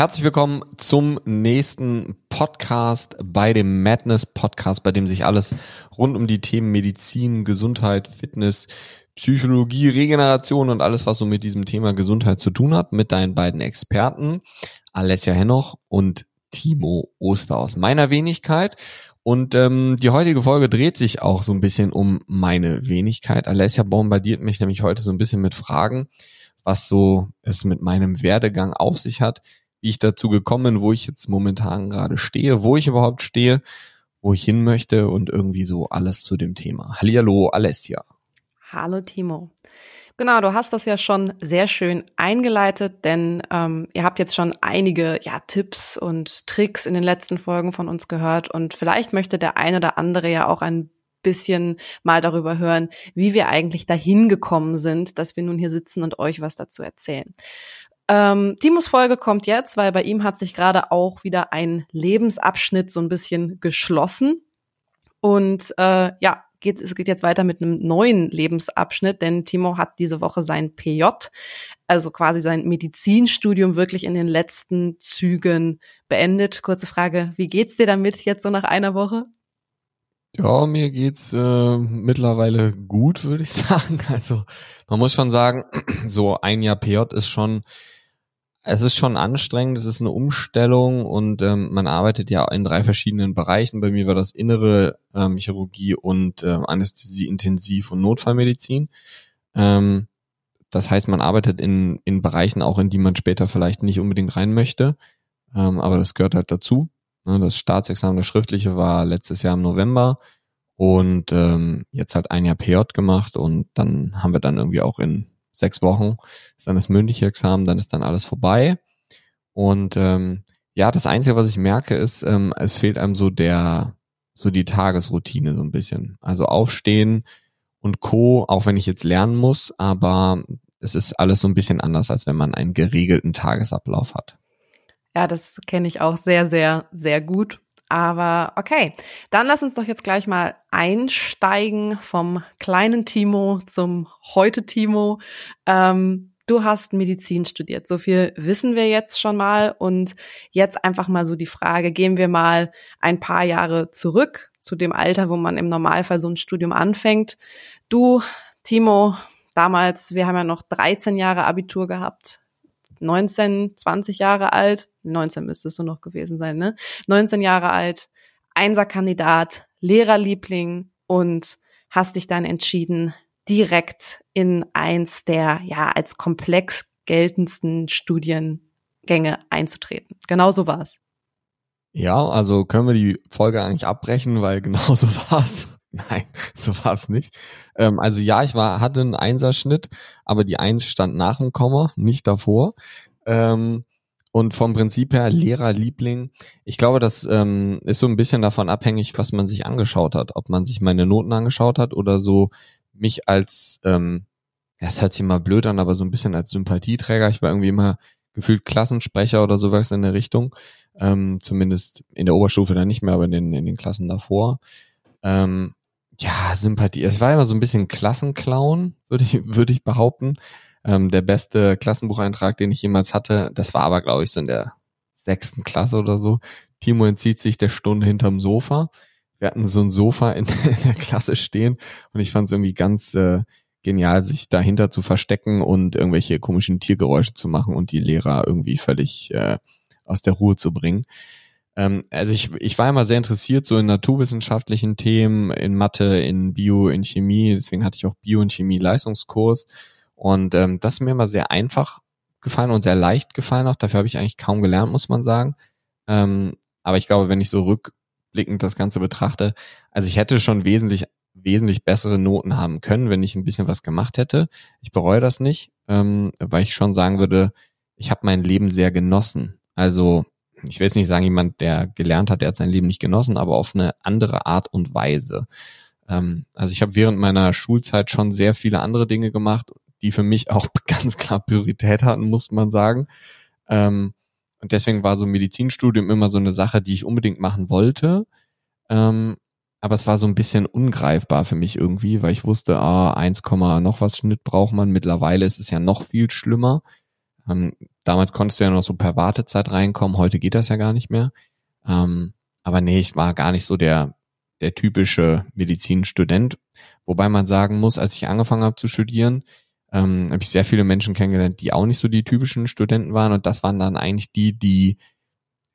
Herzlich willkommen zum nächsten Podcast bei dem Madness Podcast, bei dem sich alles rund um die Themen Medizin, Gesundheit, Fitness, Psychologie, Regeneration und alles, was so mit diesem Thema Gesundheit zu tun hat, mit deinen beiden Experten, Alessia Hennoch und Timo Oster aus meiner Wenigkeit. Und ähm, die heutige Folge dreht sich auch so ein bisschen um meine Wenigkeit. Alessia bombardiert mich nämlich heute so ein bisschen mit Fragen, was so es mit meinem Werdegang auf sich hat, wie ich dazu gekommen bin, wo ich jetzt momentan gerade stehe, wo ich überhaupt stehe, wo ich hin möchte und irgendwie so alles zu dem Thema. Hallihallo, Alessia. Hallo Timo. Genau, du hast das ja schon sehr schön eingeleitet, denn ähm, ihr habt jetzt schon einige ja, Tipps und Tricks in den letzten Folgen von uns gehört und vielleicht möchte der eine oder andere ja auch ein bisschen mal darüber hören, wie wir eigentlich dahin gekommen sind, dass wir nun hier sitzen und euch was dazu erzählen. Ähm, Timos Folge kommt jetzt, weil bei ihm hat sich gerade auch wieder ein Lebensabschnitt so ein bisschen geschlossen. Und äh, ja, geht, es geht jetzt weiter mit einem neuen Lebensabschnitt, denn Timo hat diese Woche sein PJ, also quasi sein Medizinstudium wirklich in den letzten Zügen beendet. Kurze Frage, wie geht's dir damit jetzt so nach einer Woche? Ja, mir geht's äh, mittlerweile gut, würde ich sagen. Also man muss schon sagen, so ein Jahr PJ ist schon es ist schon anstrengend, es ist eine Umstellung und ähm, man arbeitet ja in drei verschiedenen Bereichen. Bei mir war das innere ähm, Chirurgie und ähm, Anästhesie, Intensiv und Notfallmedizin. Ähm, das heißt, man arbeitet in, in Bereichen auch, in die man später vielleicht nicht unbedingt rein möchte, ähm, aber das gehört halt dazu. Ne, das Staatsexamen, das schriftliche, war letztes Jahr im November und ähm, jetzt halt ein Jahr PJ gemacht und dann haben wir dann irgendwie auch in sechs Wochen ist dann das mündliche Examen, dann ist dann alles vorbei. Und ähm, ja, das Einzige, was ich merke, ist, ähm, es fehlt einem so der, so die Tagesroutine so ein bisschen. Also aufstehen und Co., auch wenn ich jetzt lernen muss, aber es ist alles so ein bisschen anders, als wenn man einen geregelten Tagesablauf hat. Ja, das kenne ich auch sehr, sehr, sehr gut. Aber okay, dann lass uns doch jetzt gleich mal einsteigen vom kleinen Timo zum heute Timo. Ähm, du hast Medizin studiert, so viel wissen wir jetzt schon mal. Und jetzt einfach mal so die Frage, gehen wir mal ein paar Jahre zurück zu dem Alter, wo man im Normalfall so ein Studium anfängt. Du, Timo, damals, wir haben ja noch 13 Jahre Abitur gehabt. 19, 20 Jahre alt, 19 müsstest du noch gewesen sein, ne? 19 Jahre alt, Einserkandidat, Lehrerliebling und hast dich dann entschieden, direkt in eins der ja als komplex geltendsten Studiengänge einzutreten. Genau so war's. Ja, also können wir die Folge eigentlich abbrechen, weil genau so war's. Nein, so war es nicht. Ähm, also ja, ich war, hatte einen Einserschnitt, aber die Eins stand nach dem Komma, nicht davor. Ähm, und vom Prinzip her Lehrerliebling. Ich glaube, das ähm, ist so ein bisschen davon abhängig, was man sich angeschaut hat. Ob man sich meine Noten angeschaut hat oder so mich als, ähm, das hört sich immer blöd an, aber so ein bisschen als Sympathieträger. Ich war irgendwie immer gefühlt Klassensprecher oder sowas in der Richtung. Ähm, zumindest in der Oberstufe dann nicht mehr, aber in den, in den Klassen davor. Ähm, ja, Sympathie. Es war immer so ein bisschen Klassenclown, würde ich, würde ich behaupten. Ähm, der beste Klassenbucheintrag, den ich jemals hatte, das war aber, glaube ich, so in der sechsten Klasse oder so. Timo entzieht sich der Stunde hinterm Sofa. Wir hatten so ein Sofa in, in der Klasse stehen und ich fand es irgendwie ganz äh, genial, sich dahinter zu verstecken und irgendwelche komischen Tiergeräusche zu machen und die Lehrer irgendwie völlig äh, aus der Ruhe zu bringen. Ähm, also ich, ich war immer sehr interessiert so in naturwissenschaftlichen Themen, in Mathe, in Bio, in Chemie. Deswegen hatte ich auch Bio und Chemie Leistungskurs. Und ähm, das ist mir immer sehr einfach gefallen und sehr leicht gefallen auch. Dafür habe ich eigentlich kaum gelernt, muss man sagen. Ähm, aber ich glaube, wenn ich so rückblickend das Ganze betrachte, also ich hätte schon wesentlich wesentlich bessere Noten haben können, wenn ich ein bisschen was gemacht hätte. Ich bereue das nicht, ähm, weil ich schon sagen würde, ich habe mein Leben sehr genossen. Also ich will jetzt nicht sagen, jemand, der gelernt hat, der hat sein Leben nicht genossen, aber auf eine andere Art und Weise. Ähm, also ich habe während meiner Schulzeit schon sehr viele andere Dinge gemacht, die für mich auch ganz klar Priorität hatten, muss man sagen. Ähm, und deswegen war so Medizinstudium immer so eine Sache, die ich unbedingt machen wollte. Ähm, aber es war so ein bisschen ungreifbar für mich irgendwie, weil ich wusste, ah, 1, noch was Schnitt braucht man. Mittlerweile ist es ja noch viel schlimmer. Ähm, damals konntest du ja noch so per Wartezeit reinkommen, heute geht das ja gar nicht mehr. Ähm, aber nee, ich war gar nicht so der, der typische Medizinstudent. Wobei man sagen muss, als ich angefangen habe zu studieren, ähm, habe ich sehr viele Menschen kennengelernt, die auch nicht so die typischen Studenten waren. Und das waren dann eigentlich die, die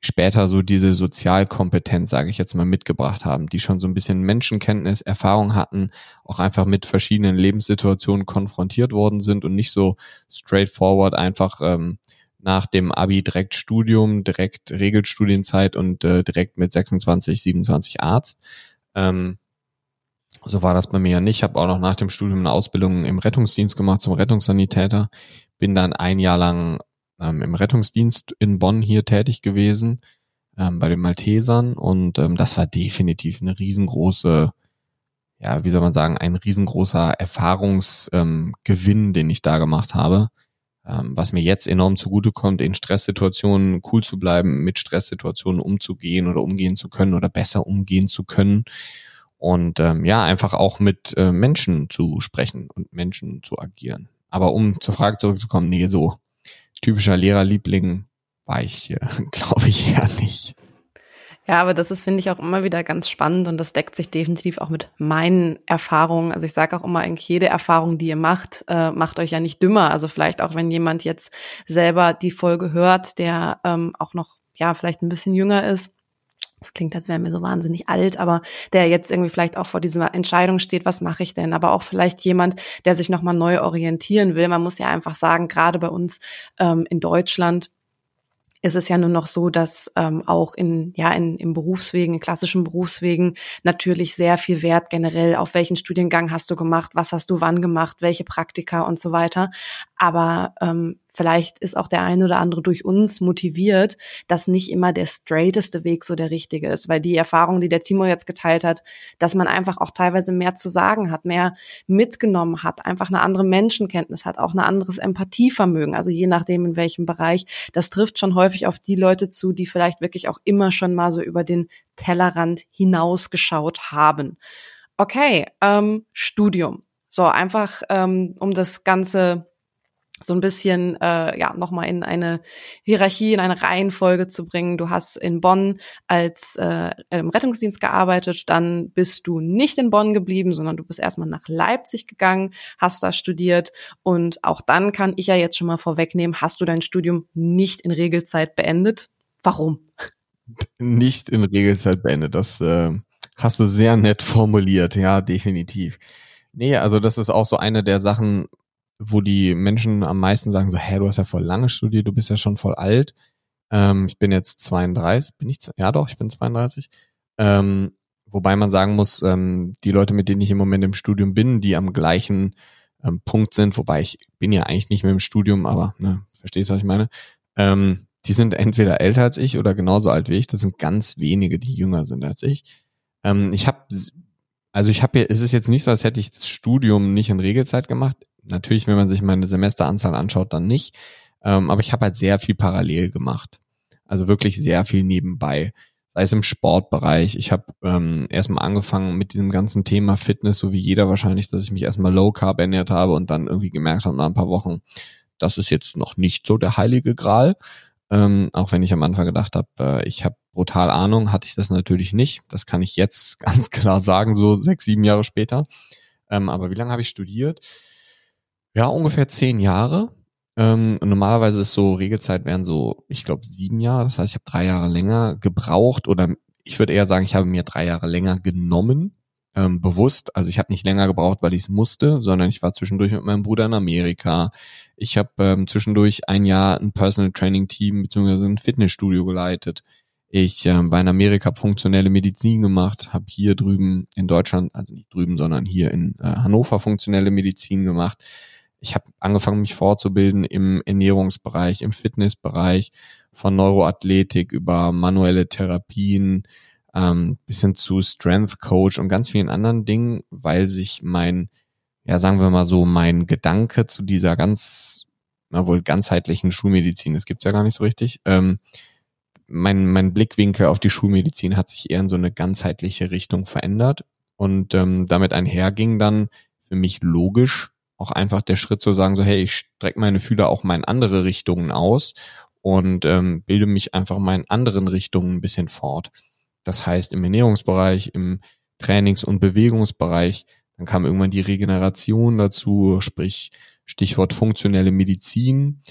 später so diese Sozialkompetenz, sage ich jetzt mal, mitgebracht haben, die schon so ein bisschen Menschenkenntnis, Erfahrung hatten, auch einfach mit verschiedenen Lebenssituationen konfrontiert worden sind und nicht so straightforward einfach ähm, nach dem Abi direkt Studium, direkt Regelstudienzeit und äh, direkt mit 26, 27 Arzt. Ähm, so war das bei mir ja nicht. Ich habe auch noch nach dem Studium eine Ausbildung im Rettungsdienst gemacht zum Rettungssanitäter. Bin dann ein Jahr lang ähm, im Rettungsdienst in Bonn hier tätig gewesen, ähm, bei den Maltesern. Und ähm, das war definitiv eine riesengroße, ja, wie soll man sagen, ein riesengroßer Erfahrungsgewinn, ähm, den ich da gemacht habe. Ähm, was mir jetzt enorm zugutekommt, in Stresssituationen cool zu bleiben, mit Stresssituationen umzugehen oder umgehen zu können oder besser umgehen zu können. Und ähm, ja, einfach auch mit äh, Menschen zu sprechen und Menschen zu agieren. Aber um zur Frage zurückzukommen, nee, so typischer Lehrerliebling war ich, äh, glaube ich, ja nicht. Ja, aber das ist, finde ich, auch immer wieder ganz spannend und das deckt sich definitiv auch mit meinen Erfahrungen. Also ich sage auch immer, eigentlich jede Erfahrung, die ihr macht, äh, macht euch ja nicht dümmer. Also vielleicht auch, wenn jemand jetzt selber die Folge hört, der ähm, auch noch, ja, vielleicht ein bisschen jünger ist, das klingt, als wären wir so wahnsinnig alt, aber der jetzt irgendwie vielleicht auch vor dieser Entscheidung steht, was mache ich denn? Aber auch vielleicht jemand, der sich nochmal neu orientieren will. Man muss ja einfach sagen, gerade bei uns ähm, in Deutschland ist es ja nur noch so, dass ähm, auch in ja in im Berufswegen, in klassischen Berufswegen natürlich sehr viel Wert generell auf welchen Studiengang hast du gemacht, was hast du wann gemacht, welche Praktika und so weiter. Aber ähm, vielleicht ist auch der eine oder andere durch uns motiviert, dass nicht immer der straighteste Weg so der richtige ist, weil die Erfahrung, die der Timo jetzt geteilt hat, dass man einfach auch teilweise mehr zu sagen hat, mehr mitgenommen hat, einfach eine andere Menschenkenntnis hat, auch ein anderes Empathievermögen, also je nachdem in welchem Bereich, das trifft schon häufig auf die Leute zu, die vielleicht wirklich auch immer schon mal so über den Tellerrand hinausgeschaut haben. Okay, ähm, Studium. So, einfach ähm, um das Ganze so ein bisschen äh, ja nochmal in eine Hierarchie, in eine Reihenfolge zu bringen. Du hast in Bonn als äh, im Rettungsdienst gearbeitet, dann bist du nicht in Bonn geblieben, sondern du bist erstmal nach Leipzig gegangen, hast da studiert und auch dann kann ich ja jetzt schon mal vorwegnehmen, hast du dein Studium nicht in Regelzeit beendet? Warum? Nicht in Regelzeit beendet. Das äh, hast du sehr nett formuliert, ja, definitiv. Nee, also das ist auch so eine der Sachen, wo die Menschen am meisten sagen so, hä, du hast ja voll lange studiert, du bist ja schon voll alt. Ähm, ich bin jetzt 32, bin ich, ja doch, ich bin 32. Ähm, wobei man sagen muss, ähm, die Leute, mit denen ich im Moment im Studium bin, die am gleichen ähm, Punkt sind, wobei ich bin ja eigentlich nicht mehr im Studium, aber ne, verstehst du, was ich meine? Ähm, die sind entweder älter als ich oder genauso alt wie ich. Das sind ganz wenige, die jünger sind als ich. Ähm, ich habe, also ich habe, es ist jetzt nicht so, als hätte ich das Studium nicht in Regelzeit gemacht natürlich, wenn man sich meine Semesteranzahl anschaut, dann nicht. Ähm, aber ich habe halt sehr viel parallel gemacht. Also wirklich sehr viel nebenbei. Sei es im Sportbereich. Ich habe ähm, erstmal angefangen mit diesem ganzen Thema Fitness, so wie jeder wahrscheinlich, dass ich mich erstmal Low Carb ernährt habe und dann irgendwie gemerkt habe nach ein paar Wochen, das ist jetzt noch nicht so der heilige Gral. Ähm, auch wenn ich am Anfang gedacht habe, äh, ich habe brutal Ahnung, hatte ich das natürlich nicht. Das kann ich jetzt ganz klar sagen, so sechs, sieben Jahre später. Ähm, aber wie lange habe ich studiert? Ja, ungefähr zehn Jahre. Ähm, normalerweise ist so Regelzeit wären so, ich glaube, sieben Jahre. Das heißt, ich habe drei Jahre länger gebraucht oder ich würde eher sagen, ich habe mir drei Jahre länger genommen, ähm, bewusst. Also ich habe nicht länger gebraucht, weil ich es musste, sondern ich war zwischendurch mit meinem Bruder in Amerika. Ich habe ähm, zwischendurch ein Jahr ein Personal Training Team bzw. ein Fitnessstudio geleitet. Ich ähm, war in Amerika funktionelle Medizin gemacht, habe hier drüben in Deutschland, also nicht drüben, sondern hier in äh, Hannover funktionelle Medizin gemacht ich habe angefangen, mich fortzubilden im Ernährungsbereich, im Fitnessbereich, von Neuroathletik über manuelle Therapien ähm, bis hin zu Strength Coach und ganz vielen anderen Dingen, weil sich mein, ja sagen wir mal so, mein Gedanke zu dieser ganz, na wohl ganzheitlichen Schulmedizin, das gibt's ja gar nicht so richtig, ähm, mein, mein Blickwinkel auf die Schulmedizin hat sich eher in so eine ganzheitliche Richtung verändert und ähm, damit einherging dann für mich logisch auch einfach der Schritt zu sagen, so hey, ich strecke meine Fühler auch mal in andere Richtungen aus und ähm, bilde mich einfach mal in anderen Richtungen ein bisschen fort. Das heißt, im Ernährungsbereich, im Trainings- und Bewegungsbereich, dann kam irgendwann die Regeneration dazu, sprich Stichwort funktionelle Medizin,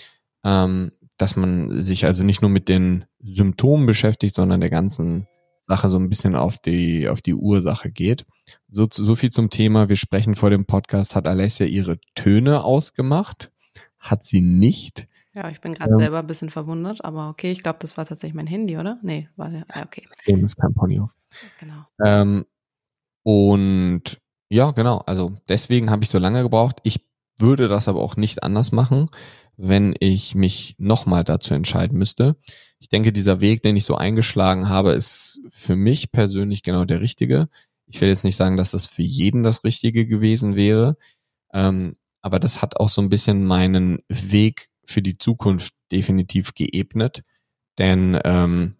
ähm, dass man sich also nicht nur mit den Symptomen beschäftigt, sondern der ganzen Sache so ein bisschen auf die, auf die Ursache geht. So, so viel zum Thema. Wir sprechen vor dem Podcast. Hat Alessia ihre Töne ausgemacht? Hat sie nicht? Ja, ich bin gerade ähm, selber ein bisschen verwundert, aber okay, ich glaube, das war tatsächlich mein Handy, oder? Nee, war der, ah, okay. Das ist kein Ponyhof. Genau. Ähm, und ja, genau, also deswegen habe ich so lange gebraucht. Ich würde das aber auch nicht anders machen, wenn ich mich nochmal dazu entscheiden müsste ich denke, dieser Weg, den ich so eingeschlagen habe, ist für mich persönlich genau der richtige. Ich will jetzt nicht sagen, dass das für jeden das Richtige gewesen wäre, ähm, aber das hat auch so ein bisschen meinen Weg für die Zukunft definitiv geebnet, denn ähm,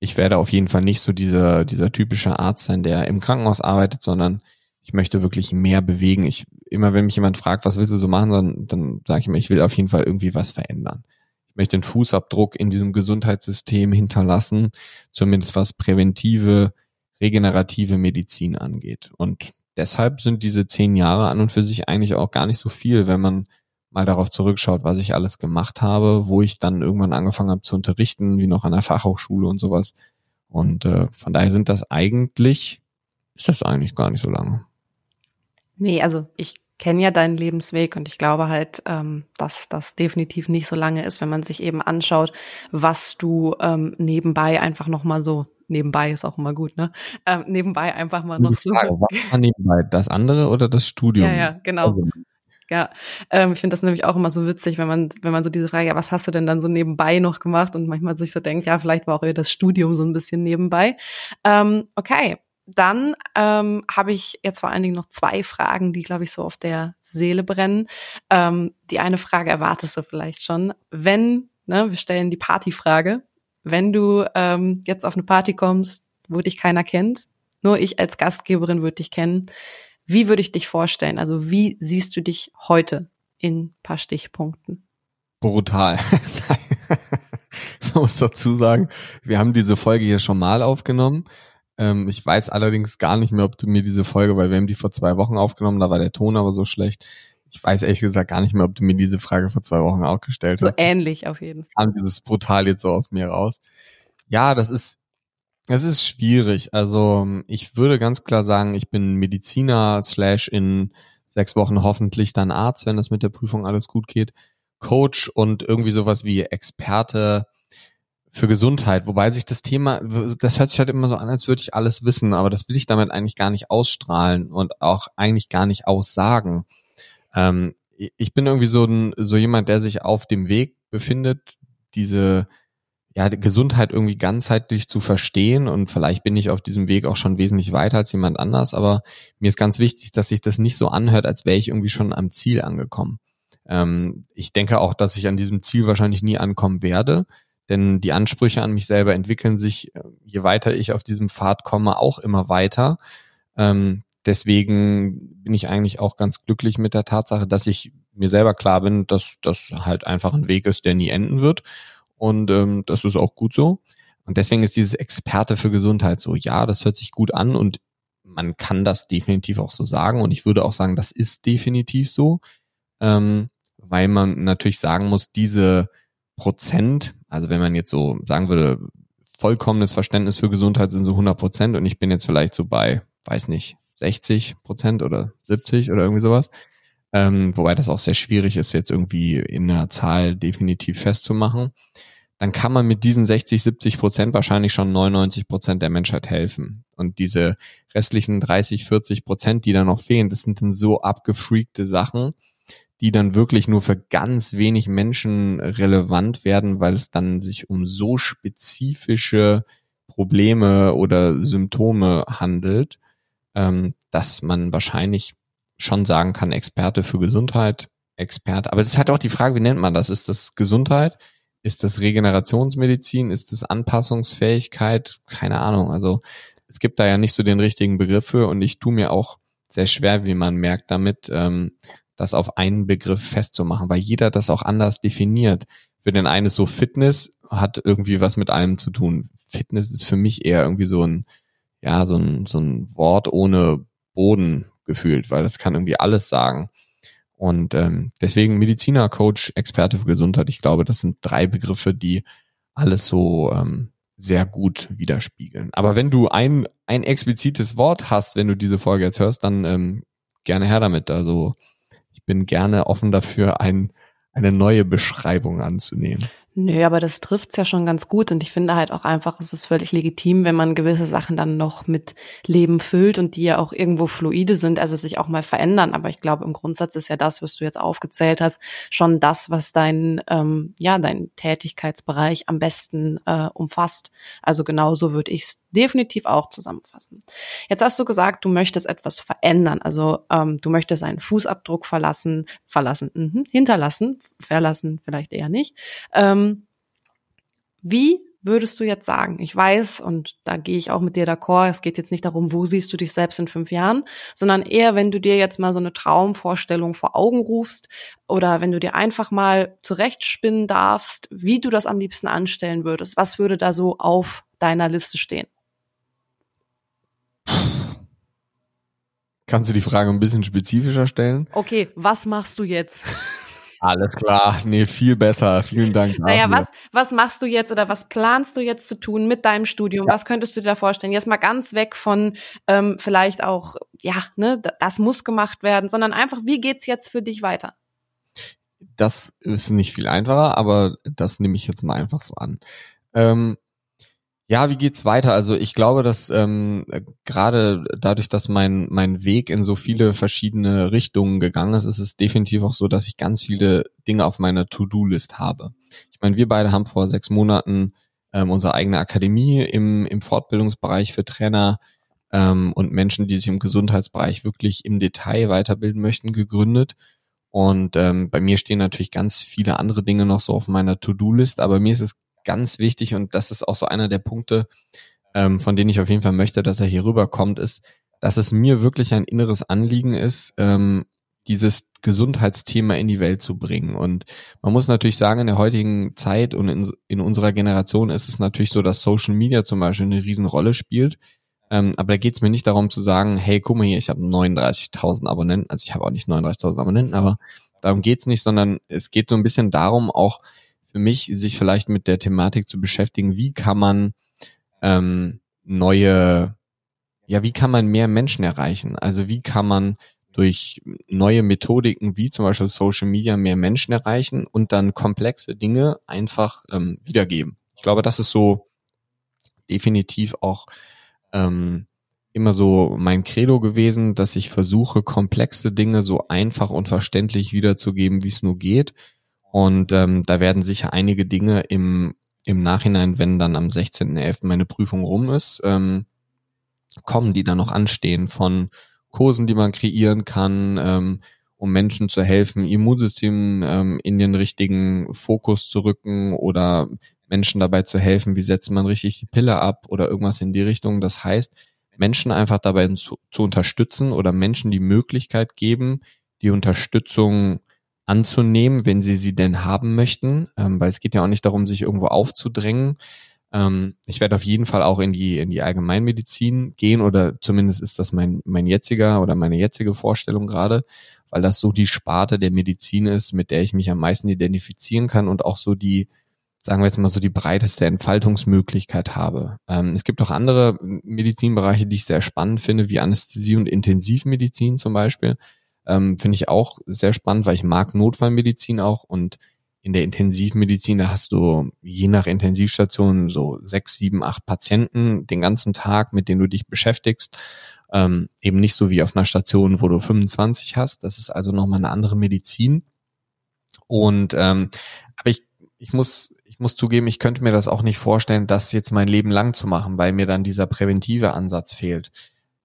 ich werde auf jeden Fall nicht so dieser, dieser typische Arzt sein, der im Krankenhaus arbeitet, sondern ich möchte wirklich mehr bewegen. Ich, immer wenn mich jemand fragt, was willst du so machen, dann, dann sage ich mir, ich will auf jeden Fall irgendwie was verändern möchte einen Fußabdruck in diesem Gesundheitssystem hinterlassen, zumindest was präventive, regenerative Medizin angeht. Und deshalb sind diese zehn Jahre an und für sich eigentlich auch gar nicht so viel, wenn man mal darauf zurückschaut, was ich alles gemacht habe, wo ich dann irgendwann angefangen habe zu unterrichten, wie noch an der Fachhochschule und sowas. Und äh, von daher sind das eigentlich, ist das eigentlich gar nicht so lange. Nee, also ich kenne ja deinen Lebensweg und ich glaube halt, ähm, dass das definitiv nicht so lange ist, wenn man sich eben anschaut, was du ähm, nebenbei einfach noch mal so nebenbei ist auch immer gut, ne? Ähm, nebenbei einfach mal noch so. Frage, was war nebenbei? Das andere oder das Studium? Ja, ja, genau. Also. Ja, ähm, ich finde das nämlich auch immer so witzig, wenn man, wenn man so diese Frage, ja, was hast du denn dann so nebenbei noch gemacht und manchmal sich so denkt, ja, vielleicht war auch eher das Studium so ein bisschen nebenbei. Ähm, okay, dann ähm, habe ich jetzt vor allen Dingen noch zwei Fragen, die, glaube ich, so auf der Seele brennen. Ähm, die eine Frage erwartest du vielleicht schon. Wenn, ne, wir stellen die Partyfrage, wenn du ähm, jetzt auf eine Party kommst, wo dich keiner kennt, nur ich als Gastgeberin würde dich kennen, wie würde ich dich vorstellen? Also wie siehst du dich heute in paar Stichpunkten? Brutal. ich muss dazu sagen, wir haben diese Folge hier schon mal aufgenommen ähm, ich weiß allerdings gar nicht mehr, ob du mir diese Folge, weil wir haben die vor zwei Wochen aufgenommen, da war der Ton aber so schlecht. Ich weiß ehrlich gesagt gar nicht mehr, ob du mir diese Frage vor zwei Wochen auch gestellt so hast. So ähnlich auf jeden Fall. Kam dieses brutal jetzt so aus mir raus. Ja, das ist, das ist schwierig. Also ich würde ganz klar sagen, ich bin Mediziner slash in sechs Wochen hoffentlich dann Arzt, wenn das mit der Prüfung alles gut geht. Coach und irgendwie sowas wie Experte für Gesundheit, wobei sich das Thema, das hört sich halt immer so an, als würde ich alles wissen, aber das will ich damit eigentlich gar nicht ausstrahlen und auch eigentlich gar nicht aussagen. Ähm, ich bin irgendwie so ein, so jemand, der sich auf dem Weg befindet, diese ja, die Gesundheit irgendwie ganzheitlich zu verstehen und vielleicht bin ich auf diesem Weg auch schon wesentlich weiter als jemand anders, aber mir ist ganz wichtig, dass sich das nicht so anhört, als wäre ich irgendwie schon am Ziel angekommen. Ähm, ich denke auch, dass ich an diesem Ziel wahrscheinlich nie ankommen werde, denn die Ansprüche an mich selber entwickeln sich, äh, je weiter ich auf diesem Pfad komme, auch immer weiter. Ähm, deswegen bin ich eigentlich auch ganz glücklich mit der Tatsache, dass ich mir selber klar bin, dass das halt einfach ein Weg ist, der nie enden wird. Und ähm, das ist auch gut so. Und deswegen ist dieses Experte für Gesundheit so, ja, das hört sich gut an und man kann das definitiv auch so sagen. Und ich würde auch sagen, das ist definitiv so, ähm, weil man natürlich sagen muss, diese Prozent, also wenn man jetzt so sagen würde, vollkommenes Verständnis für Gesundheit sind so 100 Prozent und ich bin jetzt vielleicht so bei, weiß nicht, 60 Prozent oder 70 oder irgendwie sowas. Ähm, wobei das auch sehr schwierig ist, jetzt irgendwie in einer Zahl definitiv festzumachen. Dann kann man mit diesen 60, 70 Prozent wahrscheinlich schon 99 Prozent der Menschheit helfen. Und diese restlichen 30, 40 Prozent, die da noch fehlen, das sind dann so abgefreakte Sachen, die dann wirklich nur für ganz wenig Menschen relevant werden, weil es dann sich um so spezifische Probleme oder Symptome handelt, ähm, dass man wahrscheinlich schon sagen kann, Experte für Gesundheit, Experte. Aber es ist halt auch die Frage, wie nennt man das? Ist das Gesundheit? Ist das Regenerationsmedizin? Ist das Anpassungsfähigkeit? Keine Ahnung. Also es gibt da ja nicht so den richtigen Begriff für und ich tue mir auch sehr schwer, wie man merkt, damit. Ähm, das auf einen Begriff festzumachen, weil jeder das auch anders definiert. Für den einen ist so Fitness hat irgendwie was mit allem zu tun. Fitness ist für mich eher irgendwie so ein, ja, so ein, so ein Wort ohne Boden gefühlt, weil das kann irgendwie alles sagen. Und ähm, deswegen Mediziner, Coach, Experte für Gesundheit, ich glaube, das sind drei Begriffe, die alles so ähm, sehr gut widerspiegeln. Aber wenn du ein, ein explizites Wort hast, wenn du diese Folge jetzt hörst, dann ähm, gerne her damit. Also bin gerne offen dafür, ein, eine neue Beschreibung anzunehmen. Nö, aber das trifft's ja schon ganz gut und ich finde halt auch einfach, es ist völlig legitim, wenn man gewisse Sachen dann noch mit Leben füllt und die ja auch irgendwo fluide sind, also sich auch mal verändern. Aber ich glaube, im Grundsatz ist ja das, was du jetzt aufgezählt hast, schon das, was dein, ähm, ja, dein Tätigkeitsbereich am besten äh, umfasst. Also genauso würde ich es definitiv auch zusammenfassen. Jetzt hast du gesagt, du möchtest etwas verändern, also ähm, du möchtest einen Fußabdruck verlassen, verlassen, mh, hinterlassen, verlassen vielleicht eher nicht. Ähm, wie würdest du jetzt sagen? Ich weiß, und da gehe ich auch mit dir d'accord, es geht jetzt nicht darum, wo siehst du dich selbst in fünf Jahren, sondern eher, wenn du dir jetzt mal so eine Traumvorstellung vor Augen rufst oder wenn du dir einfach mal zurechtspinnen darfst, wie du das am liebsten anstellen würdest. Was würde da so auf deiner Liste stehen? Kannst du die Frage ein bisschen spezifischer stellen? Okay, was machst du jetzt? Alles klar, nee, viel besser. Vielen Dank. Naja, was, was machst du jetzt oder was planst du jetzt zu tun mit deinem Studium? Ja. Was könntest du dir da vorstellen? Jetzt mal ganz weg von ähm, vielleicht auch, ja, ne, das muss gemacht werden, sondern einfach, wie geht's jetzt für dich weiter? Das ist nicht viel einfacher, aber das nehme ich jetzt mal einfach so an. Ähm, ja, wie geht's weiter? Also ich glaube, dass ähm, gerade dadurch, dass mein mein Weg in so viele verschiedene Richtungen gegangen ist, ist es definitiv auch so, dass ich ganz viele Dinge auf meiner To-Do-List habe. Ich meine, wir beide haben vor sechs Monaten ähm, unsere eigene Akademie im im Fortbildungsbereich für Trainer ähm, und Menschen, die sich im Gesundheitsbereich wirklich im Detail weiterbilden möchten, gegründet. Und ähm, bei mir stehen natürlich ganz viele andere Dinge noch so auf meiner To-Do-List, aber mir ist es ganz wichtig und das ist auch so einer der Punkte, ähm, von denen ich auf jeden Fall möchte, dass er hier rüberkommt, ist, dass es mir wirklich ein inneres Anliegen ist, ähm, dieses Gesundheitsthema in die Welt zu bringen. Und man muss natürlich sagen, in der heutigen Zeit und in, in unserer Generation ist es natürlich so, dass Social Media zum Beispiel eine Riesenrolle spielt. Ähm, aber da geht es mir nicht darum zu sagen, hey, guck mal hier, ich habe 39.000 Abonnenten. Also ich habe auch nicht 39.000 Abonnenten, aber darum geht's nicht, sondern es geht so ein bisschen darum, auch für mich, sich vielleicht mit der Thematik zu beschäftigen, wie kann man ähm, neue, ja, wie kann man mehr Menschen erreichen? Also wie kann man durch neue Methodiken wie zum Beispiel Social Media mehr Menschen erreichen und dann komplexe Dinge einfach ähm, wiedergeben. Ich glaube, das ist so definitiv auch ähm, immer so mein Credo gewesen, dass ich versuche, komplexe Dinge so einfach und verständlich wiederzugeben, wie es nur geht. Und ähm, da werden sicher einige Dinge im, im Nachhinein, wenn dann am 16.11. meine Prüfung rum ist, ähm, kommen, die dann noch anstehen von Kursen, die man kreieren kann, ähm, um Menschen zu helfen, Immunsystem ähm, in den richtigen Fokus zu rücken oder Menschen dabei zu helfen, wie setzt man richtig die Pille ab oder irgendwas in die Richtung. Das heißt, Menschen einfach dabei zu, zu unterstützen oder Menschen die Möglichkeit geben, die Unterstützung anzunehmen, wenn sie sie denn haben möchten, ähm, weil es geht ja auch nicht darum, sich irgendwo aufzudrängen. Ähm, ich werde auf jeden Fall auch in die in die Allgemeinmedizin gehen oder zumindest ist das mein mein jetziger oder meine jetzige Vorstellung gerade, weil das so die Sparte der Medizin ist, mit der ich mich am meisten identifizieren kann und auch so die sagen wir jetzt mal so die breiteste Entfaltungsmöglichkeit habe. Ähm, es gibt auch andere Medizinbereiche, die ich sehr spannend finde, wie Anästhesie und Intensivmedizin zum Beispiel. Ähm, Finde ich auch sehr spannend, weil ich mag Notfallmedizin auch und in der Intensivmedizin, da hast du je nach Intensivstation so sechs, sieben, acht Patienten den ganzen Tag, mit denen du dich beschäftigst. Ähm, eben nicht so wie auf einer Station, wo du 25 hast. Das ist also nochmal eine andere Medizin. Und ähm, aber ich, ich muss, ich muss zugeben, ich könnte mir das auch nicht vorstellen, das jetzt mein Leben lang zu machen, weil mir dann dieser präventive Ansatz fehlt.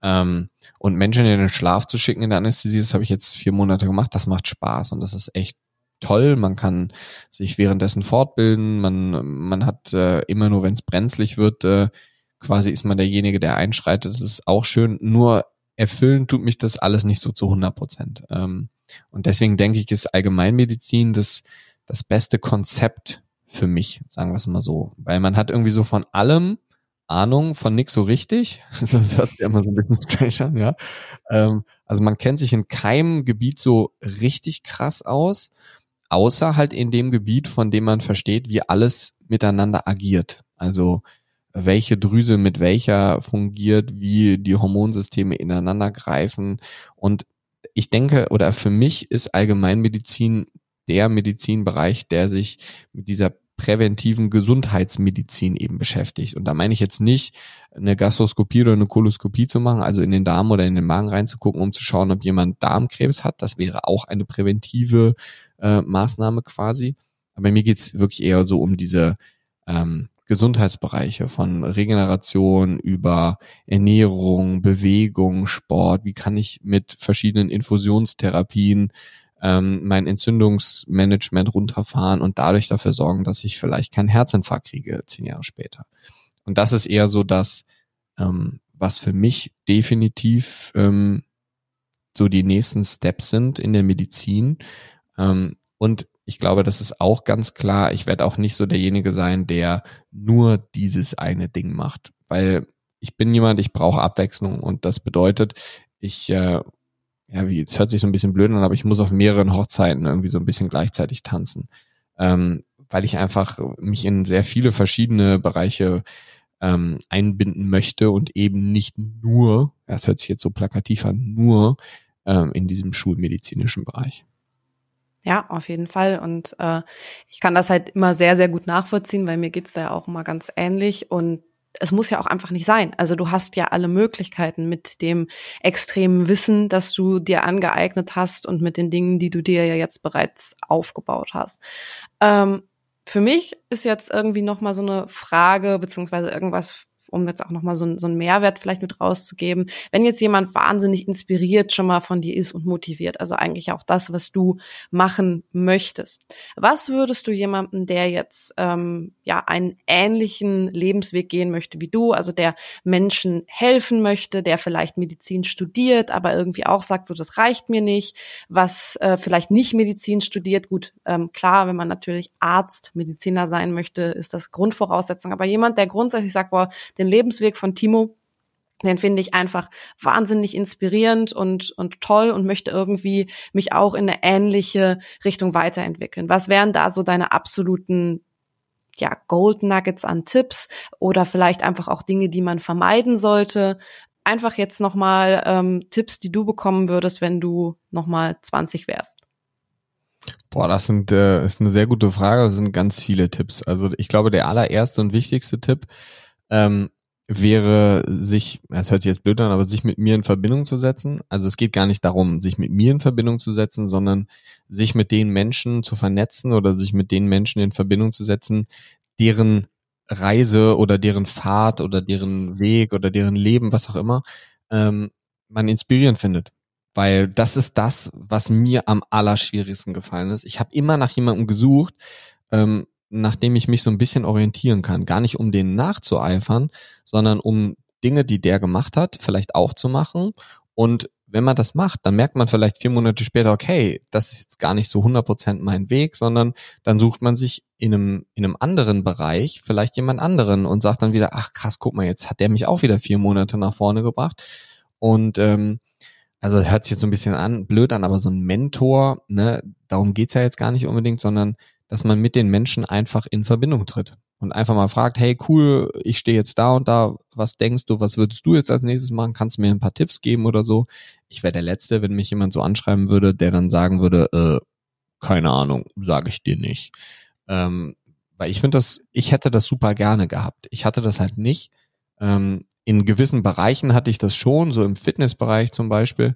Ähm, und Menschen in den Schlaf zu schicken in der Anästhesie, das habe ich jetzt vier Monate gemacht, das macht Spaß und das ist echt toll. Man kann sich währenddessen fortbilden, man, man hat äh, immer nur, wenn es brenzlig wird, äh, quasi ist man derjenige, der einschreitet. Das ist auch schön. Nur erfüllen tut mich das alles nicht so zu 100 Prozent. Ähm, und deswegen denke ich, ist Allgemeinmedizin das, das beste Konzept für mich, sagen wir es mal so. Weil man hat irgendwie so von allem Ahnung, von nix so richtig. Das hört sich immer so ein bisschen strange an, ja. Ähm, also man kennt sich in keinem Gebiet so richtig krass aus, außer halt in dem Gebiet, von dem man versteht, wie alles miteinander agiert. Also welche Drüse mit welcher fungiert, wie die Hormonsysteme ineinander greifen. Und ich denke, oder für mich ist Allgemeinmedizin der Medizinbereich, der sich mit dieser präventiven Gesundheitsmedizin eben beschäftigt. Und da meine ich jetzt nicht, eine Gastroskopie oder eine Koloskopie zu machen, also in den Darm oder in den Magen reinzugucken, um zu schauen, ob jemand Darmkrebs hat. Das wäre auch eine präventive äh, Maßnahme quasi. Aber mir geht's wirklich eher so um diese ähm, Gesundheitsbereiche von Regeneration über Ernährung, Bewegung, Sport. Wie kann ich mit verschiedenen Infusionstherapien ähm, mein Entzündungsmanagement runterfahren und dadurch dafür sorgen, dass ich vielleicht keinen Herzinfarkt kriege zehn Jahre später. Und das ist eher so das, ähm, was für mich definitiv ähm, so die nächsten Steps sind in der Medizin. Ähm, und ich glaube, das ist auch ganz klar. Ich werde auch nicht so derjenige sein, der nur dieses eine Ding macht, weil ich bin jemand, ich brauche Abwechslung und das bedeutet, ich, äh, ja, wie, es hört sich so ein bisschen blöd an, aber ich muss auf mehreren Hochzeiten irgendwie so ein bisschen gleichzeitig tanzen, ähm, weil ich einfach mich in sehr viele verschiedene Bereiche ähm, einbinden möchte und eben nicht nur, das hört sich jetzt so plakativ an, nur ähm, in diesem schulmedizinischen Bereich. Ja, auf jeden Fall. Und äh, ich kann das halt immer sehr, sehr gut nachvollziehen, weil mir geht's da ja auch immer ganz ähnlich. Und es muss ja auch einfach nicht sein. Also du hast ja alle Möglichkeiten mit dem extremen Wissen, das du dir angeeignet hast und mit den Dingen, die du dir ja jetzt bereits aufgebaut hast. Ähm, für mich ist jetzt irgendwie noch mal so eine Frage beziehungsweise irgendwas um jetzt auch nochmal so, so einen Mehrwert vielleicht mit rauszugeben. Wenn jetzt jemand wahnsinnig inspiriert schon mal von dir ist und motiviert, also eigentlich auch das, was du machen möchtest. Was würdest du jemandem, der jetzt ähm, ja einen ähnlichen Lebensweg gehen möchte wie du, also der Menschen helfen möchte, der vielleicht Medizin studiert, aber irgendwie auch sagt, so das reicht mir nicht, was äh, vielleicht nicht Medizin studiert, gut, ähm, klar, wenn man natürlich Arzt, Mediziner sein möchte, ist das Grundvoraussetzung, aber jemand, der grundsätzlich sagt, boah, den Lebensweg von Timo, den finde ich einfach wahnsinnig inspirierend und, und toll und möchte irgendwie mich auch in eine ähnliche Richtung weiterentwickeln. Was wären da so deine absoluten ja, Gold Nuggets an Tipps oder vielleicht einfach auch Dinge, die man vermeiden sollte? Einfach jetzt nochmal ähm, Tipps, die du bekommen würdest, wenn du nochmal 20 wärst. Boah, das sind, äh, ist eine sehr gute Frage. Das sind ganz viele Tipps. Also ich glaube, der allererste und wichtigste Tipp ähm, wäre sich, es hört sich jetzt blöd an, aber sich mit mir in Verbindung zu setzen. Also es geht gar nicht darum, sich mit mir in Verbindung zu setzen, sondern sich mit den Menschen zu vernetzen oder sich mit den Menschen in Verbindung zu setzen, deren Reise oder deren Fahrt oder deren Weg oder deren Leben, was auch immer, ähm, man inspirierend findet. Weil das ist das, was mir am allerschwierigsten gefallen ist. Ich habe immer nach jemandem gesucht, ähm, nachdem ich mich so ein bisschen orientieren kann. Gar nicht um den nachzueifern, sondern um Dinge, die der gemacht hat, vielleicht auch zu machen. Und wenn man das macht, dann merkt man vielleicht vier Monate später, okay, das ist jetzt gar nicht so 100% mein Weg, sondern dann sucht man sich in einem, in einem anderen Bereich vielleicht jemand anderen und sagt dann wieder, ach krass, guck mal, jetzt hat der mich auch wieder vier Monate nach vorne gebracht. Und ähm, also hört sich jetzt so ein bisschen an, blöd an, aber so ein Mentor, ne, darum geht's ja jetzt gar nicht unbedingt, sondern dass man mit den Menschen einfach in Verbindung tritt und einfach mal fragt, hey cool, ich stehe jetzt da und da, was denkst du, was würdest du jetzt als nächstes machen? Kannst du mir ein paar Tipps geben oder so? Ich wäre der Letzte, wenn mich jemand so anschreiben würde, der dann sagen würde, äh, keine Ahnung, sage ich dir nicht. Ähm, weil ich finde das, ich hätte das super gerne gehabt. Ich hatte das halt nicht. Ähm, in gewissen Bereichen hatte ich das schon, so im Fitnessbereich zum Beispiel.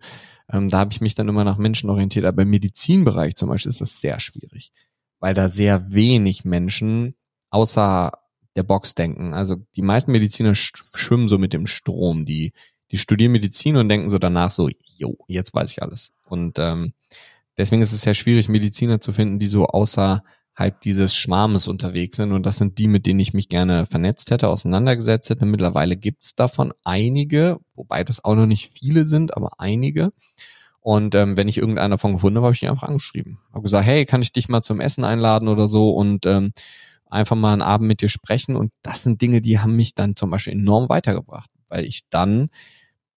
Ähm, da habe ich mich dann immer nach Menschen orientiert, aber im Medizinbereich zum Beispiel ist das sehr schwierig weil da sehr wenig Menschen außer der Box denken. Also die meisten Mediziner schwimmen so mit dem Strom. Die, die studieren Medizin und denken so danach so, jo, jetzt weiß ich alles. Und ähm, deswegen ist es sehr schwierig, Mediziner zu finden, die so außerhalb dieses Schwarmes unterwegs sind. Und das sind die, mit denen ich mich gerne vernetzt hätte, auseinandergesetzt hätte. Mittlerweile gibt's davon einige, wobei das auch noch nicht viele sind, aber einige. Und ähm, wenn ich irgendeinen davon gefunden habe, habe ich ihn einfach angeschrieben. Habe gesagt, hey, kann ich dich mal zum Essen einladen oder so und ähm, einfach mal einen Abend mit dir sprechen. Und das sind Dinge, die haben mich dann zum Beispiel enorm weitergebracht, weil ich dann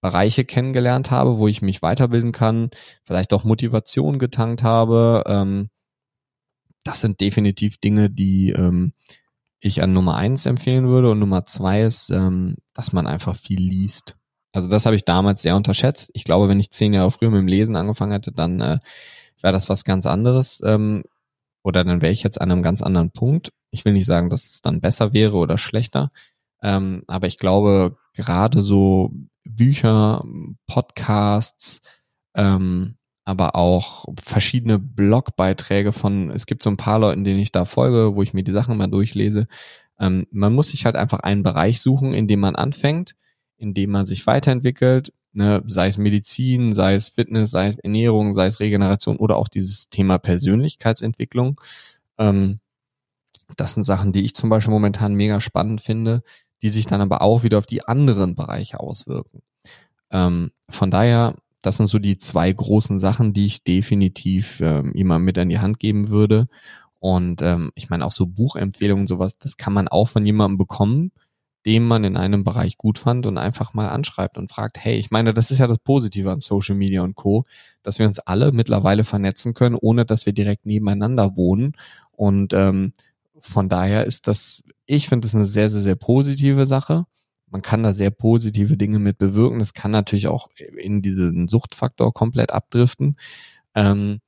Bereiche kennengelernt habe, wo ich mich weiterbilden kann, vielleicht auch Motivation getankt habe. Ähm, das sind definitiv Dinge, die ähm, ich an Nummer eins empfehlen würde. Und Nummer zwei ist, ähm, dass man einfach viel liest. Also das habe ich damals sehr unterschätzt. Ich glaube, wenn ich zehn Jahre früher mit dem Lesen angefangen hätte, dann äh, wäre das was ganz anderes. Ähm, oder dann wäre ich jetzt an einem ganz anderen Punkt. Ich will nicht sagen, dass es dann besser wäre oder schlechter. Ähm, aber ich glaube, gerade so Bücher, Podcasts, ähm, aber auch verschiedene Blogbeiträge von, es gibt so ein paar Leuten, denen ich da folge, wo ich mir die Sachen mal durchlese. Ähm, man muss sich halt einfach einen Bereich suchen, in dem man anfängt, in dem man sich weiterentwickelt, ne, sei es Medizin, sei es Fitness, sei es Ernährung, sei es Regeneration oder auch dieses Thema Persönlichkeitsentwicklung. Ähm, das sind Sachen, die ich zum Beispiel momentan mega spannend finde, die sich dann aber auch wieder auf die anderen Bereiche auswirken. Ähm, von daher, das sind so die zwei großen Sachen, die ich definitiv ähm, jemandem mit an die Hand geben würde. Und ähm, ich meine auch so Buchempfehlungen, sowas, das kann man auch von jemandem bekommen, dem man in einem Bereich gut fand und einfach mal anschreibt und fragt, hey, ich meine, das ist ja das Positive an Social Media und Co., dass wir uns alle mittlerweile vernetzen können, ohne dass wir direkt nebeneinander wohnen. Und ähm, von daher ist das, ich finde es eine sehr, sehr, sehr positive Sache. Man kann da sehr positive Dinge mit bewirken. Das kann natürlich auch in diesen Suchtfaktor komplett abdriften. Ähm,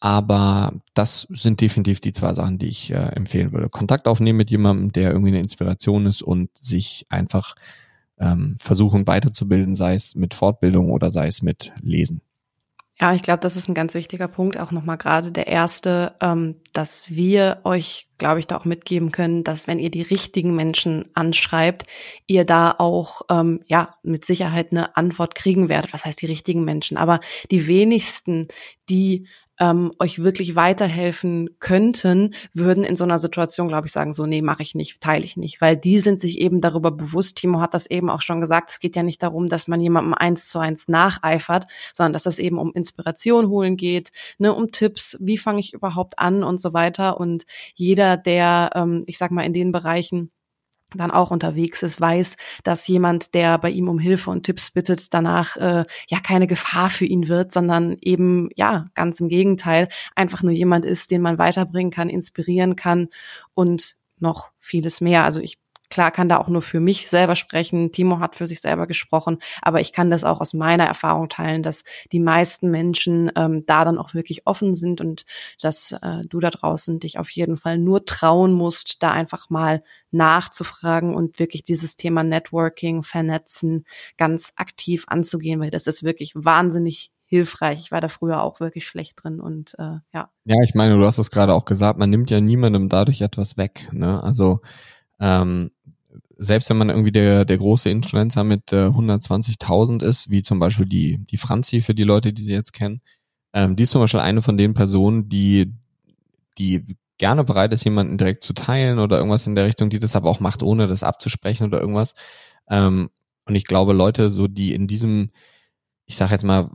aber das sind definitiv die zwei Sachen, die ich äh, empfehlen würde. Kontakt aufnehmen mit jemandem, der irgendwie eine Inspiration ist und sich einfach ähm, versuchen weiterzubilden, sei es mit Fortbildung oder sei es mit Lesen. Ja, ich glaube, das ist ein ganz wichtiger Punkt, auch nochmal gerade der erste, ähm, dass wir euch, glaube ich, da auch mitgeben können, dass wenn ihr die richtigen Menschen anschreibt, ihr da auch, ähm, ja, mit Sicherheit eine Antwort kriegen werdet. Was heißt die richtigen Menschen? Aber die wenigsten, die ähm, euch wirklich weiterhelfen könnten, würden in so einer Situation, glaube ich, sagen, so, nee, mache ich nicht, teile ich nicht, weil die sind sich eben darüber bewusst. Timo hat das eben auch schon gesagt, es geht ja nicht darum, dass man jemandem eins zu eins nacheifert, sondern dass es eben um Inspiration holen geht, ne, um Tipps, wie fange ich überhaupt an und so weiter. Und jeder, der, ähm, ich sag mal, in den Bereichen dann auch unterwegs ist, weiß, dass jemand, der bei ihm um Hilfe und Tipps bittet, danach äh, ja keine Gefahr für ihn wird, sondern eben ja ganz im Gegenteil einfach nur jemand ist, den man weiterbringen kann, inspirieren kann und noch vieles mehr. Also ich Klar kann da auch nur für mich selber sprechen. Timo hat für sich selber gesprochen, aber ich kann das auch aus meiner Erfahrung teilen, dass die meisten Menschen ähm, da dann auch wirklich offen sind und dass äh, du da draußen dich auf jeden Fall nur trauen musst, da einfach mal nachzufragen und wirklich dieses Thema Networking, Vernetzen ganz aktiv anzugehen, weil das ist wirklich wahnsinnig hilfreich. Ich war da früher auch wirklich schlecht drin und äh, ja. Ja, ich meine, du hast es gerade auch gesagt, man nimmt ja niemandem dadurch etwas weg. Ne? Also ähm, selbst wenn man irgendwie der, der große Influencer mit äh, 120.000 ist, wie zum Beispiel die, die Franzi für die Leute, die sie jetzt kennen, ähm, die ist zum Beispiel eine von den Personen, die, die gerne bereit ist, jemanden direkt zu teilen oder irgendwas in der Richtung, die das aber auch macht, ohne das abzusprechen oder irgendwas. Ähm, und ich glaube, Leute, so die in diesem, ich sage jetzt mal,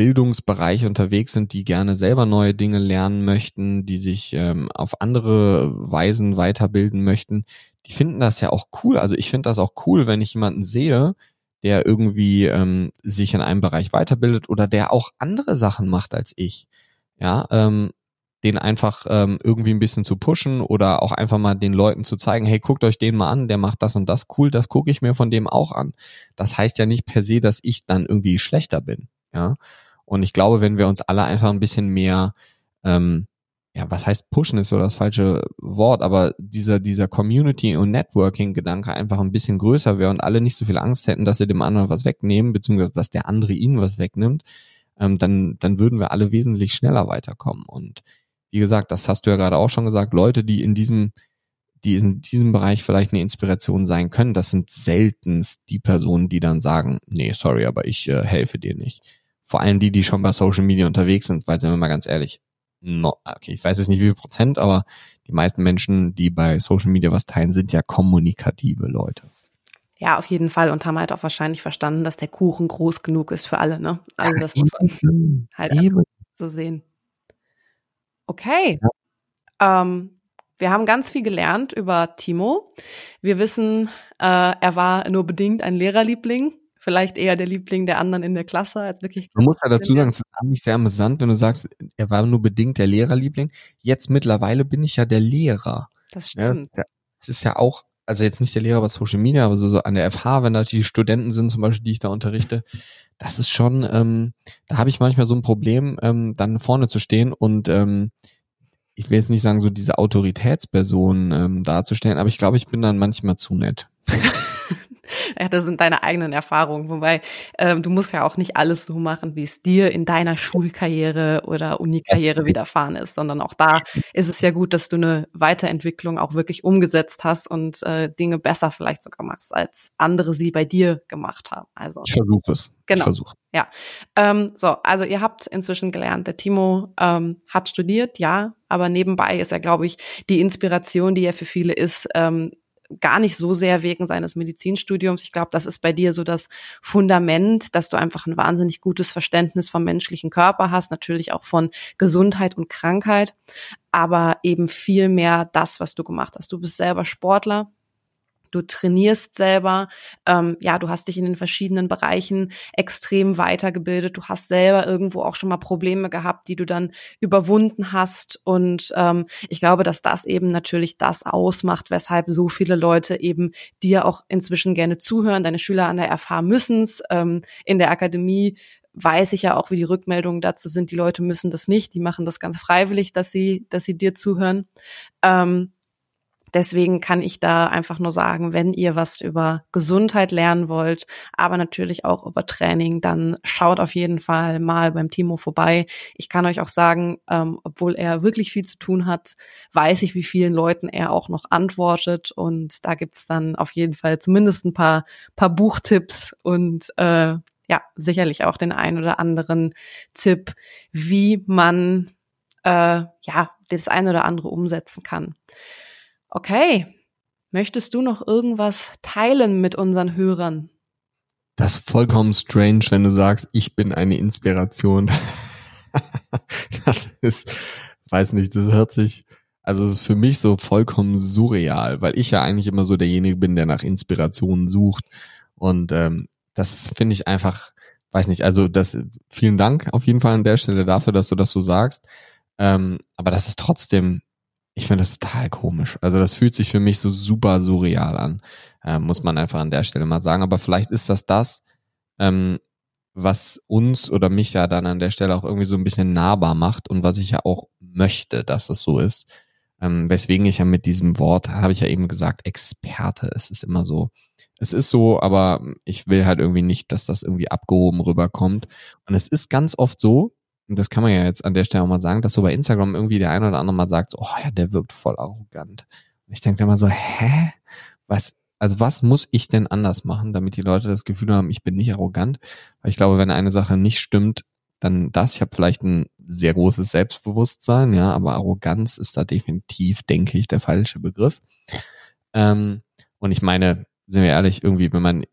Bildungsbereich unterwegs sind, die gerne selber neue Dinge lernen möchten, die sich ähm, auf andere Weisen weiterbilden möchten, die finden das ja auch cool. Also ich finde das auch cool, wenn ich jemanden sehe, der irgendwie ähm, sich in einem Bereich weiterbildet oder der auch andere Sachen macht als ich. Ja, ähm, den einfach ähm, irgendwie ein bisschen zu pushen oder auch einfach mal den Leuten zu zeigen, hey, guckt euch den mal an, der macht das und das cool, das gucke ich mir von dem auch an. Das heißt ja nicht per se, dass ich dann irgendwie schlechter bin. Ja. Und ich glaube, wenn wir uns alle einfach ein bisschen mehr ähm, ja, was heißt pushen ist so das falsche Wort, aber dieser, dieser Community- und Networking-Gedanke einfach ein bisschen größer wäre und alle nicht so viel Angst hätten, dass sie dem anderen was wegnehmen, beziehungsweise dass der andere ihnen was wegnimmt, ähm, dann, dann würden wir alle wesentlich schneller weiterkommen. Und wie gesagt, das hast du ja gerade auch schon gesagt, Leute, die in diesem, die in diesem Bereich vielleicht eine Inspiration sein können, das sind seltenst die Personen, die dann sagen, nee, sorry, aber ich äh, helfe dir nicht. Vor allem die, die schon bei Social Media unterwegs sind, weil sind wir mal ganz ehrlich, no, okay, ich weiß jetzt nicht wie viel Prozent, aber die meisten Menschen, die bei Social Media was teilen, sind ja kommunikative Leute. Ja, auf jeden Fall und haben halt auch wahrscheinlich verstanden, dass der Kuchen groß genug ist für alle, ne? Also das muss man halt so sehen. Okay. Ja. Ähm, wir haben ganz viel gelernt über Timo. Wir wissen, äh, er war nur bedingt ein Lehrerliebling vielleicht eher der Liebling der anderen in der Klasse als wirklich. Man muss ja dazu sagen, es ist eigentlich sehr amüsant, wenn du sagst, er war nur bedingt der Lehrerliebling. Jetzt mittlerweile bin ich ja der Lehrer. Das stimmt. Ja, das ist ja auch, also jetzt nicht der Lehrer bei Social Media, aber so, so an der FH, wenn da die Studenten sind, zum Beispiel, die ich da unterrichte, das ist schon, ähm, da habe ich manchmal so ein Problem, ähm, dann vorne zu stehen und ähm, ich will jetzt nicht sagen, so diese Autoritätsperson ähm, darzustellen, aber ich glaube, ich bin dann manchmal zu nett. ja, das sind deine eigenen Erfahrungen. Wobei ähm, du musst ja auch nicht alles so machen, wie es dir in deiner Schulkarriere oder Unikarriere widerfahren ist, sondern auch da ist es ja gut, dass du eine Weiterentwicklung auch wirklich umgesetzt hast und äh, Dinge besser vielleicht sogar machst, als andere sie bei dir gemacht haben. Also ich versuche es. Genau. Ich versuche. Ja. Ähm, so, also ihr habt inzwischen gelernt, der Timo ähm, hat studiert, ja, aber nebenbei ist er, glaube ich, die Inspiration, die er für viele ist, ähm, gar nicht so sehr wegen seines Medizinstudiums. Ich glaube, das ist bei dir so das Fundament, dass du einfach ein wahnsinnig gutes Verständnis vom menschlichen Körper hast, natürlich auch von Gesundheit und Krankheit, aber eben viel mehr das, was du gemacht hast. Du bist selber Sportler, du trainierst selber, ähm, ja, du hast dich in den verschiedenen Bereichen extrem weitergebildet, du hast selber irgendwo auch schon mal Probleme gehabt, die du dann überwunden hast und ähm, ich glaube, dass das eben natürlich das ausmacht, weshalb so viele Leute eben dir auch inzwischen gerne zuhören. Deine Schüler an der FH müssen es, ähm, in der Akademie weiß ich ja auch, wie die Rückmeldungen dazu sind. Die Leute müssen das nicht, die machen das ganz freiwillig, dass sie, dass sie dir zuhören. Ähm, Deswegen kann ich da einfach nur sagen, wenn ihr was über Gesundheit lernen wollt, aber natürlich auch über Training, dann schaut auf jeden Fall mal beim Timo vorbei. Ich kann euch auch sagen, ähm, obwohl er wirklich viel zu tun hat, weiß ich, wie vielen Leuten er auch noch antwortet. Und da gibt's dann auf jeden Fall zumindest ein paar, paar Buchtipps und äh, ja, sicherlich auch den ein oder anderen Tipp, wie man äh, ja das ein oder andere umsetzen kann. Okay. Möchtest du noch irgendwas teilen mit unseren Hörern? Das ist vollkommen strange, wenn du sagst, ich bin eine Inspiration. das ist, weiß nicht, das hört sich, also ist für mich so vollkommen surreal, weil ich ja eigentlich immer so derjenige bin, der nach Inspirationen sucht. Und ähm, das finde ich einfach, weiß nicht, also das, vielen Dank auf jeden Fall an der Stelle dafür, dass du das so sagst. Ähm, aber das ist trotzdem ich finde das total komisch. Also das fühlt sich für mich so super surreal an, äh, muss man einfach an der Stelle mal sagen. Aber vielleicht ist das das, ähm, was uns oder mich ja dann an der Stelle auch irgendwie so ein bisschen nahbar macht und was ich ja auch möchte, dass es so ist. Ähm, weswegen ich ja mit diesem Wort, habe ich ja eben gesagt, Experte, es ist immer so, es ist so, aber ich will halt irgendwie nicht, dass das irgendwie abgehoben rüberkommt. Und es ist ganz oft so, und das kann man ja jetzt an der Stelle auch mal sagen, dass so bei Instagram irgendwie der eine oder andere mal sagt, so, oh ja, der wirkt voll arrogant. Und ich denke dann mal so, hä? Was, also was muss ich denn anders machen, damit die Leute das Gefühl haben, ich bin nicht arrogant? Weil ich glaube, wenn eine Sache nicht stimmt, dann das. Ich habe vielleicht ein sehr großes Selbstbewusstsein, ja, aber Arroganz ist da definitiv, denke ich, der falsche Begriff. Ähm, und ich meine, sind wir ehrlich, irgendwie, wenn man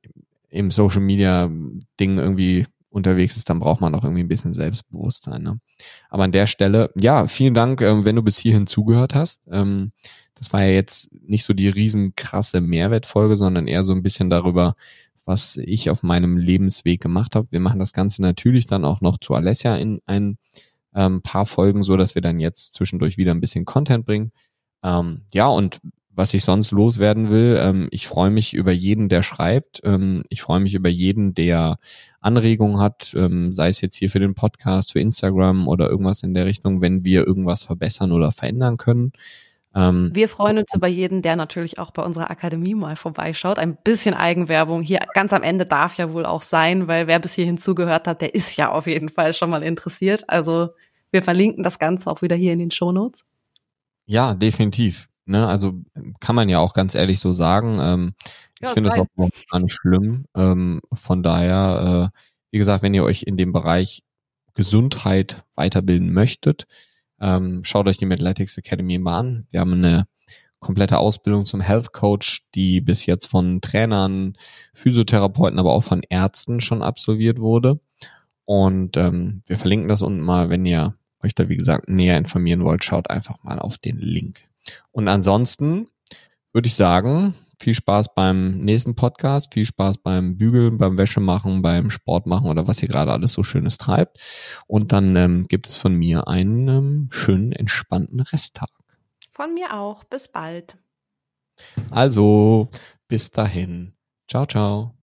im Social Media Ding irgendwie unterwegs ist, dann braucht man auch irgendwie ein bisschen Selbstbewusstsein. Ne? Aber an der Stelle, ja, vielen Dank, ähm, wenn du bis hierhin zugehört hast. Ähm, das war ja jetzt nicht so die riesenkrasse Mehrwertfolge, sondern eher so ein bisschen darüber, was ich auf meinem Lebensweg gemacht habe. Wir machen das Ganze natürlich dann auch noch zu Alessia in ein ähm, paar Folgen, so dass wir dann jetzt zwischendurch wieder ein bisschen Content bringen. Ähm, ja, und was ich sonst loswerden will. Ähm, ich freue mich über jeden, der schreibt. Ähm, ich freue mich über jeden, der Anregungen hat, ähm, sei es jetzt hier für den Podcast, für Instagram oder irgendwas in der Richtung, wenn wir irgendwas verbessern oder verändern können. Ähm, wir freuen uns über jeden, der natürlich auch bei unserer Akademie mal vorbeischaut. Ein bisschen Eigenwerbung hier ganz am Ende darf ja wohl auch sein, weil wer bis hierhin zugehört hat, der ist ja auf jeden Fall schon mal interessiert. Also wir verlinken das Ganze auch wieder hier in den Show Notes. Ja, definitiv. Ne, also kann man ja auch ganz ehrlich so sagen. Ähm, ja, ich finde das auch gar nicht schlimm. Ähm, von daher, äh, wie gesagt, wenn ihr euch in dem Bereich Gesundheit weiterbilden möchtet, ähm, schaut euch die Mathletics Academy mal an. Wir haben eine komplette Ausbildung zum Health Coach, die bis jetzt von Trainern, Physiotherapeuten, aber auch von Ärzten schon absolviert wurde. Und ähm, wir verlinken das unten mal, wenn ihr euch da, wie gesagt, näher informieren wollt, schaut einfach mal auf den Link. Und ansonsten würde ich sagen, viel Spaß beim nächsten Podcast, viel Spaß beim Bügeln, beim Wäschemachen, beim Sport machen oder was ihr gerade alles so Schönes treibt. Und dann ähm, gibt es von mir einen ähm, schönen, entspannten Resttag. Von mir auch. Bis bald. Also, bis dahin. Ciao, ciao.